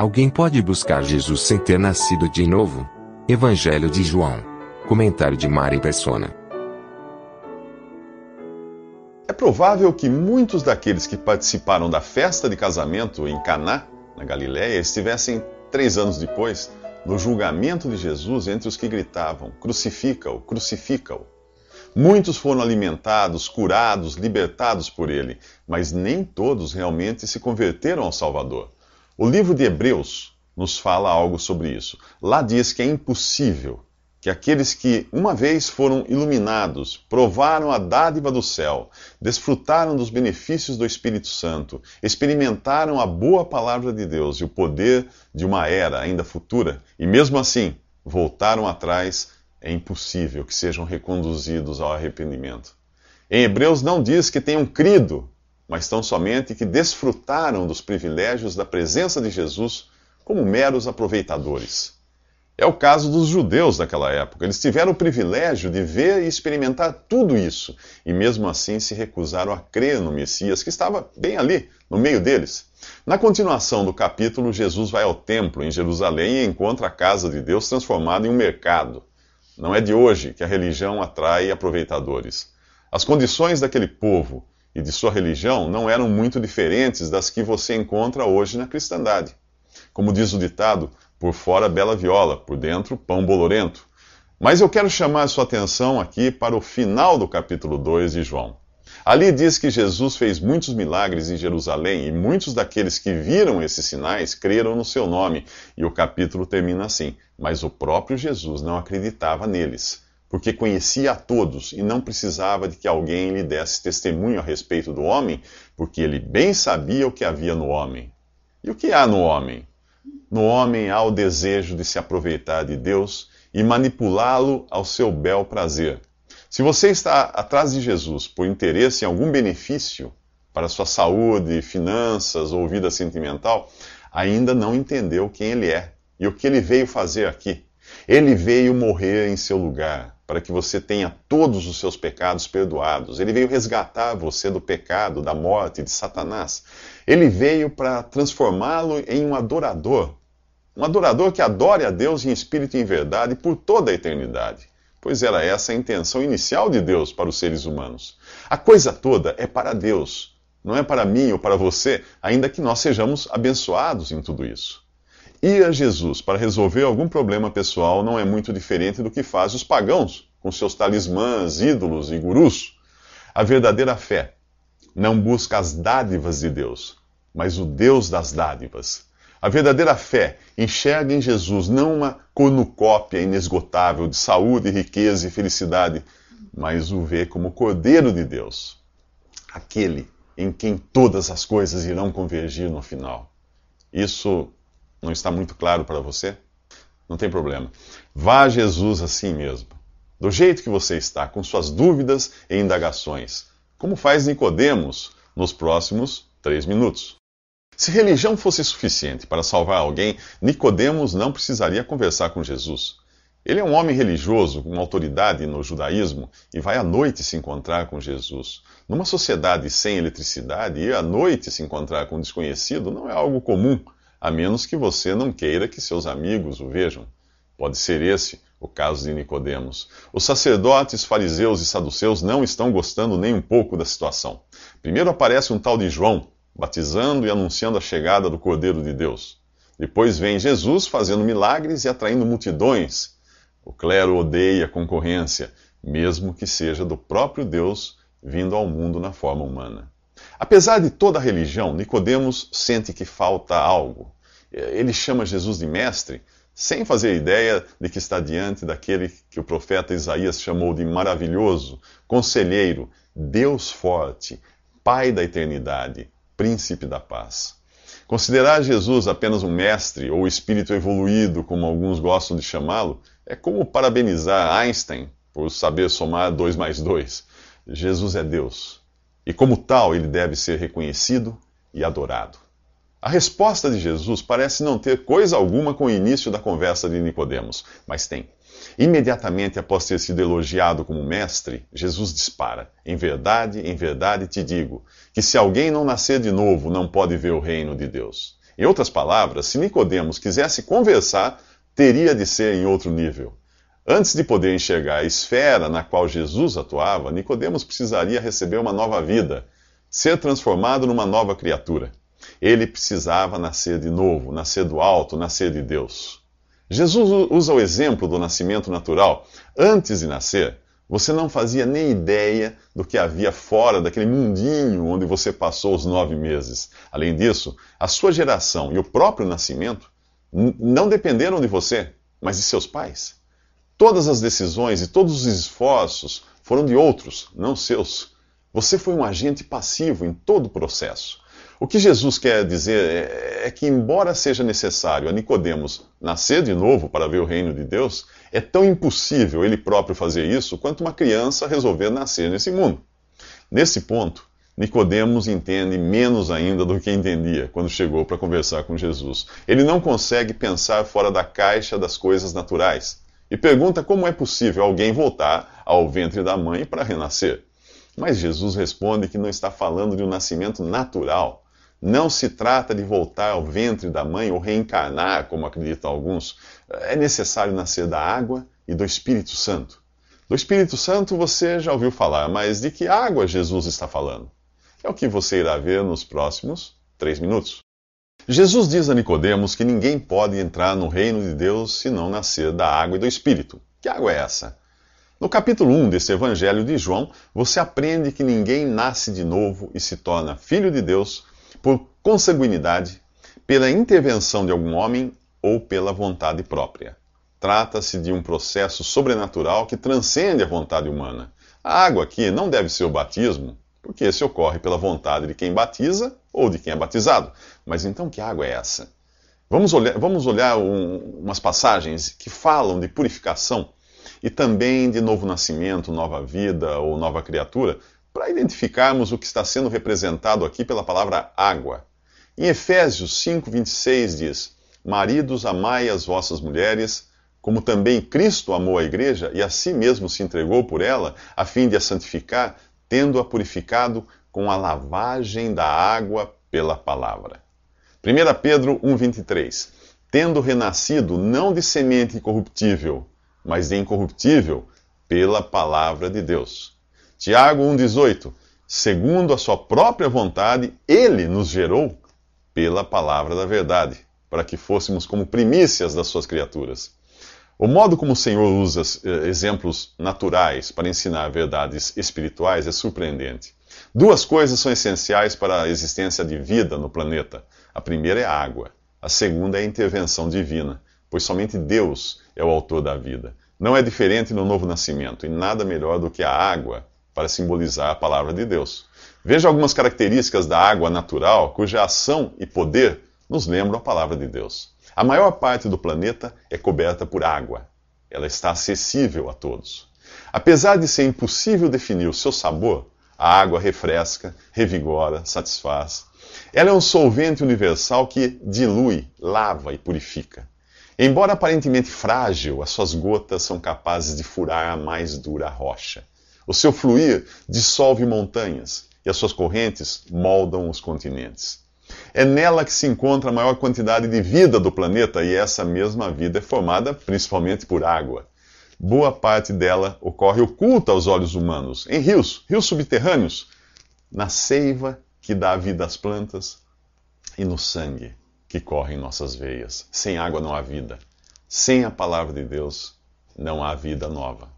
Alguém pode buscar Jesus sem ter nascido de novo? Evangelho de João. Comentário de Mari Persona. É provável que muitos daqueles que participaram da festa de casamento em Caná, na Galiléia, estivessem três anos depois no julgamento de Jesus entre os que gritavam: Crucifica-o, crucifica-o. Muitos foram alimentados, curados, libertados por ele, mas nem todos realmente se converteram ao Salvador. O livro de Hebreus nos fala algo sobre isso. Lá diz que é impossível que aqueles que uma vez foram iluminados, provaram a dádiva do céu, desfrutaram dos benefícios do Espírito Santo, experimentaram a boa palavra de Deus e o poder de uma era ainda futura, e mesmo assim voltaram atrás, é impossível que sejam reconduzidos ao arrependimento. Em Hebreus não diz que tenham crido, mas tão somente que desfrutaram dos privilégios da presença de Jesus como meros aproveitadores. É o caso dos judeus daquela época. Eles tiveram o privilégio de ver e experimentar tudo isso, e mesmo assim se recusaram a crer no Messias, que estava bem ali, no meio deles. Na continuação do capítulo, Jesus vai ao templo em Jerusalém e encontra a casa de Deus transformada em um mercado. Não é de hoje que a religião atrai aproveitadores. As condições daquele povo e de sua religião não eram muito diferentes das que você encontra hoje na cristandade. Como diz o ditado, por fora, bela viola, por dentro, pão bolorento. Mas eu quero chamar a sua atenção aqui para o final do capítulo 2 de João. Ali diz que Jesus fez muitos milagres em Jerusalém e muitos daqueles que viram esses sinais creram no seu nome. E o capítulo termina assim: Mas o próprio Jesus não acreditava neles, porque conhecia a todos e não precisava de que alguém lhe desse testemunho a respeito do homem, porque ele bem sabia o que havia no homem. E o que há no homem? No homem há o desejo de se aproveitar de Deus e manipulá-lo ao seu bel prazer. Se você está atrás de Jesus por interesse em algum benefício para sua saúde, finanças ou vida sentimental, ainda não entendeu quem ele é e o que ele veio fazer aqui. Ele veio morrer em seu lugar, para que você tenha todos os seus pecados perdoados. Ele veio resgatar você do pecado, da morte, de Satanás. Ele veio para transformá-lo em um adorador um adorador que adore a Deus em espírito e em verdade por toda a eternidade, pois era essa a intenção inicial de Deus para os seres humanos. A coisa toda é para Deus, não é para mim ou para você, ainda que nós sejamos abençoados em tudo isso. Ir a Jesus para resolver algum problema pessoal não é muito diferente do que fazem os pagãos com seus talismãs, ídolos e gurus. A verdadeira fé não busca as dádivas de Deus, mas o Deus das dádivas. A verdadeira fé enxerga em Jesus não uma cornucópia inesgotável de saúde, riqueza e felicidade, mas o vê como Cordeiro de Deus, aquele em quem todas as coisas irão convergir no final. Isso não está muito claro para você? Não tem problema. Vá a Jesus assim mesmo, do jeito que você está, com suas dúvidas e indagações, como faz Nicodemos nos próximos três minutos. Se religião fosse suficiente para salvar alguém, Nicodemos não precisaria conversar com Jesus. Ele é um homem religioso, com autoridade no judaísmo, e vai à noite se encontrar com Jesus. Numa sociedade sem eletricidade, ir à noite se encontrar com um desconhecido não é algo comum, a menos que você não queira que seus amigos o vejam. Pode ser esse o caso de Nicodemos. Os sacerdotes, fariseus e saduceus não estão gostando nem um pouco da situação. Primeiro aparece um tal de João, batizando e anunciando a chegada do Cordeiro de Deus. Depois vem Jesus fazendo milagres e atraindo multidões. O clero odeia a concorrência, mesmo que seja do próprio Deus vindo ao mundo na forma humana. Apesar de toda a religião, Nicodemos sente que falta algo. Ele chama Jesus de mestre, sem fazer ideia de que está diante daquele que o profeta Isaías chamou de maravilhoso, conselheiro, Deus forte, Pai da eternidade, Príncipe da paz. Considerar Jesus apenas um mestre ou espírito evoluído, como alguns gostam de chamá-lo, é como parabenizar Einstein por saber somar 2 mais 2. Jesus é Deus. E como tal, ele deve ser reconhecido e adorado. A resposta de Jesus parece não ter coisa alguma com o início da conversa de Nicodemos, mas tem. Imediatamente após ter sido elogiado como mestre, Jesus dispara: Em verdade, em verdade te digo, que se alguém não nascer de novo, não pode ver o reino de Deus. Em outras palavras, se Nicodemos quisesse conversar, teria de ser em outro nível. Antes de poder enxergar a esfera na qual Jesus atuava, Nicodemos precisaria receber uma nova vida, ser transformado numa nova criatura. Ele precisava nascer de novo, nascer do alto, nascer de Deus. Jesus usa o exemplo do nascimento natural. Antes de nascer, você não fazia nem ideia do que havia fora daquele mundinho onde você passou os nove meses. Além disso, a sua geração e o próprio nascimento não dependeram de você, mas de seus pais. Todas as decisões e todos os esforços foram de outros, não seus. Você foi um agente passivo em todo o processo. O que Jesus quer dizer é, é, que, embora seja necessário a Nicodemos nascer de novo para ver o reino de Deus, é tão impossível ele próprio fazer isso quanto uma criança resolver nascer nesse mundo. Nesse ponto, Nicodemos entende menos ainda do que entendia quando chegou para conversar com Jesus. Ele não consegue pensar fora da caixa das coisas naturais e pergunta como é possível alguém voltar ao ventre da mãe para renascer. Mas Jesus responde que não está falando de um nascimento natural não se trata de voltar ao ventre da mãe ou reencarnar, como acreditam alguns. É necessário nascer da água e do Espírito Santo. Do Espírito Santo você já ouviu falar, mas de que água Jesus está falando? É o que você irá ver nos próximos três minutos. Jesus diz a Nicodemos que ninguém pode entrar no reino de Deus se não nascer da água e do Espírito. Que água é essa? No capítulo 1 desse Evangelho de João, você aprende que ninguém nasce de novo e se torna filho de Deus por consanguinidade, pela intervenção de algum homem ou pela vontade própria. Trata-se de um processo sobrenatural que transcende a vontade humana. A água aqui não deve ser o batismo, porque esse ocorre pela vontade de quem batiza ou de quem é batizado. Mas então que água é essa? Vamos olhar, vamos olhar um, umas passagens que falam de purificação e também de novo nascimento, nova vida ou nova criatura, para identificarmos o que está sendo representado aqui pela palavra água. Em Efésios 5, 26 diz: Maridos, amai as vossas mulheres, como também Cristo amou a igreja e a si mesmo se entregou por ela, a fim de a santificar, tendo-a purificado com a lavagem da água pela palavra. 1 Pedro 1,23 Tendo renascido não de semente corruptível, mas de incorruptível, pela palavra de Deus Tiago 1,18: Segundo a sua própria vontade, ele nos gerou pela palavra da verdade, para que fôssemos como primícias das suas criaturas. O modo como o Senhor usa eh, exemplos naturais para ensinar verdades espirituais é surpreendente. Duas coisas são essenciais para a existência de vida no planeta. A primeira é a água. A segunda é a intervenção divina, pois somente Deus é o autor da vida. Não é diferente no novo nascimento, e nada melhor do que a água para simbolizar a palavra de Deus. Veja algumas características da água natural cuja ação e poder nos lembram a palavra de Deus. A maior parte do planeta é coberta por água. Ela está acessível a todos. Apesar de ser impossível definir o seu sabor, a água refresca, revigora, satisfaz. Ela é um solvente universal que dilui, lava e purifica. Embora aparentemente frágil, as suas gotas são capazes de furar a mais dura rocha. O seu fluir dissolve montanhas e as suas correntes moldam os continentes. É nela que se encontra a maior quantidade de vida do planeta e essa mesma vida é formada principalmente por água. Boa parte dela ocorre oculta aos olhos humanos, em rios, rios subterrâneos, na seiva que dá vida às plantas e no sangue que corre em nossas veias. Sem água não há vida. Sem a palavra de Deus não há vida nova.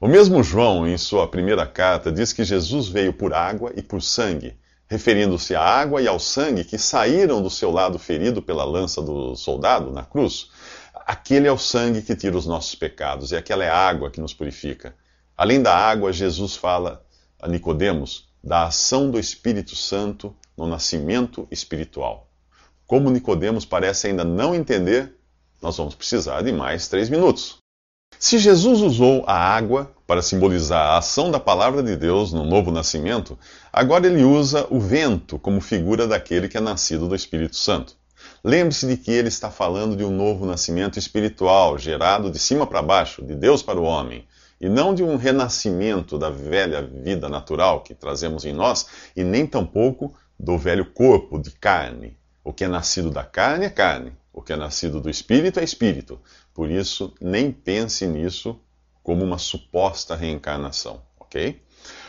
O mesmo João, em sua primeira carta, diz que Jesus veio por água e por sangue, referindo-se à água e ao sangue que saíram do seu lado ferido pela lança do soldado na cruz. Aquele é o sangue que tira os nossos pecados, e aquela é a água que nos purifica. Além da água, Jesus fala a Nicodemos da ação do Espírito Santo no nascimento espiritual. Como Nicodemos parece ainda não entender, nós vamos precisar de mais três minutos. Se Jesus usou a água para simbolizar a ação da palavra de Deus no novo nascimento, agora ele usa o vento como figura daquele que é nascido do Espírito Santo. Lembre-se de que ele está falando de um novo nascimento espiritual, gerado de cima para baixo, de Deus para o homem, e não de um renascimento da velha vida natural que trazemos em nós, e nem tampouco do velho corpo de carne. O que é nascido da carne é carne, o que é nascido do espírito é espírito. Por isso, nem pense nisso como uma suposta reencarnação, ok?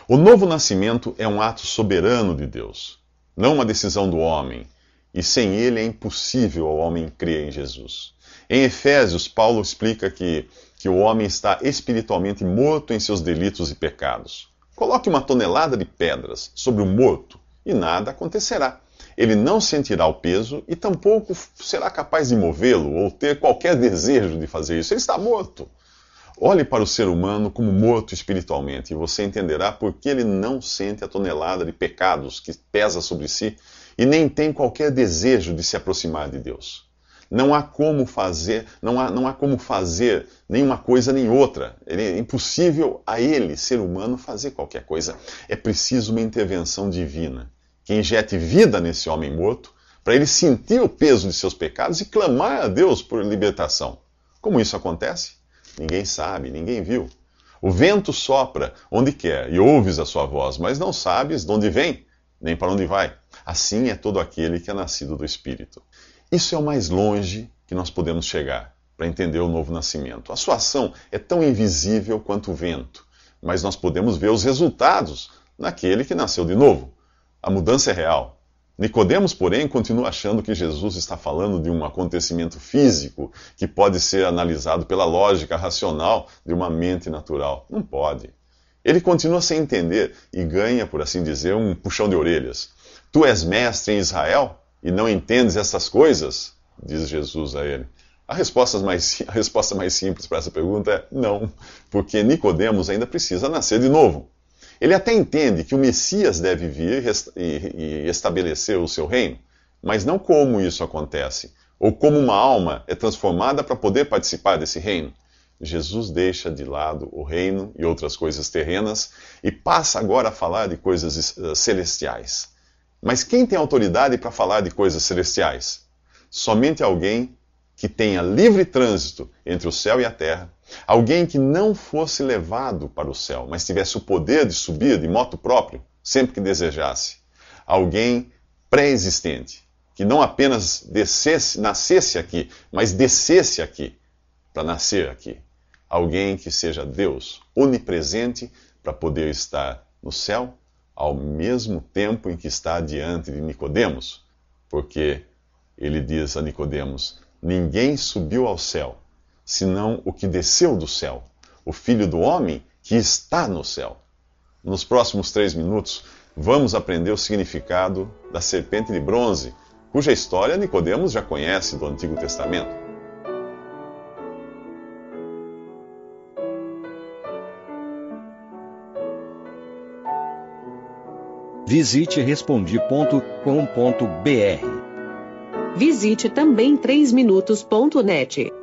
O novo nascimento é um ato soberano de Deus, não uma decisão do homem, e sem ele é impossível ao homem crer em Jesus. Em Efésios, Paulo explica que, que o homem está espiritualmente morto em seus delitos e pecados. Coloque uma tonelada de pedras sobre o morto e nada acontecerá ele não sentirá o peso e tampouco será capaz de movê-lo ou ter qualquer desejo de fazer isso. Ele está morto. Olhe para o ser humano como morto espiritualmente e você entenderá por que ele não sente a tonelada de pecados que pesa sobre si e nem tem qualquer desejo de se aproximar de Deus. Não há como fazer, não há, não há como fazer nenhuma coisa nem outra. É impossível a ele, ser humano, fazer qualquer coisa. É preciso uma intervenção divina que injete vida nesse homem morto, para ele sentir o peso de seus pecados e clamar a Deus por libertação. Como isso acontece? Ninguém sabe, ninguém viu. O vento sopra onde quer e ouves a sua voz, mas não sabes de onde vem, nem para onde vai. Assim é todo aquele que é nascido do Espírito. Isso é o mais longe que nós podemos chegar para entender o novo nascimento. A sua ação é tão invisível quanto o vento, mas nós podemos ver os resultados naquele que nasceu de novo. A mudança é real. Nicodemos, porém, continua achando que Jesus está falando de um acontecimento físico que pode ser analisado pela lógica racional de uma mente natural. Não pode. Ele continua sem entender e ganha, por assim dizer, um puxão de orelhas. Tu és mestre em Israel e não entendes essas coisas? Diz Jesus a ele. A resposta mais, a resposta mais simples para essa pergunta é não, porque Nicodemos ainda precisa nascer de novo. Ele até entende que o Messias deve vir e estabelecer o seu reino, mas não como isso acontece, ou como uma alma é transformada para poder participar desse reino. Jesus deixa de lado o reino e outras coisas terrenas e passa agora a falar de coisas eh, celestiais. Mas quem tem autoridade para falar de coisas celestiais? Somente alguém que tenha livre trânsito entre o céu e a terra, alguém que não fosse levado para o céu, mas tivesse o poder de subir de moto próprio, sempre que desejasse, alguém pré-existente, que não apenas descesse, nascesse aqui, mas descesse aqui para nascer aqui, alguém que seja Deus, onipresente para poder estar no céu ao mesmo tempo em que está diante de Nicodemos, porque ele diz a Nicodemos: Ninguém subiu ao céu, senão o que desceu do céu, o Filho do Homem que está no céu. Nos próximos três minutos, vamos aprender o significado da serpente de bronze, cuja história Nicodemos já conhece do Antigo Testamento. Visite respondi.com.br Visite também 3minutos.net.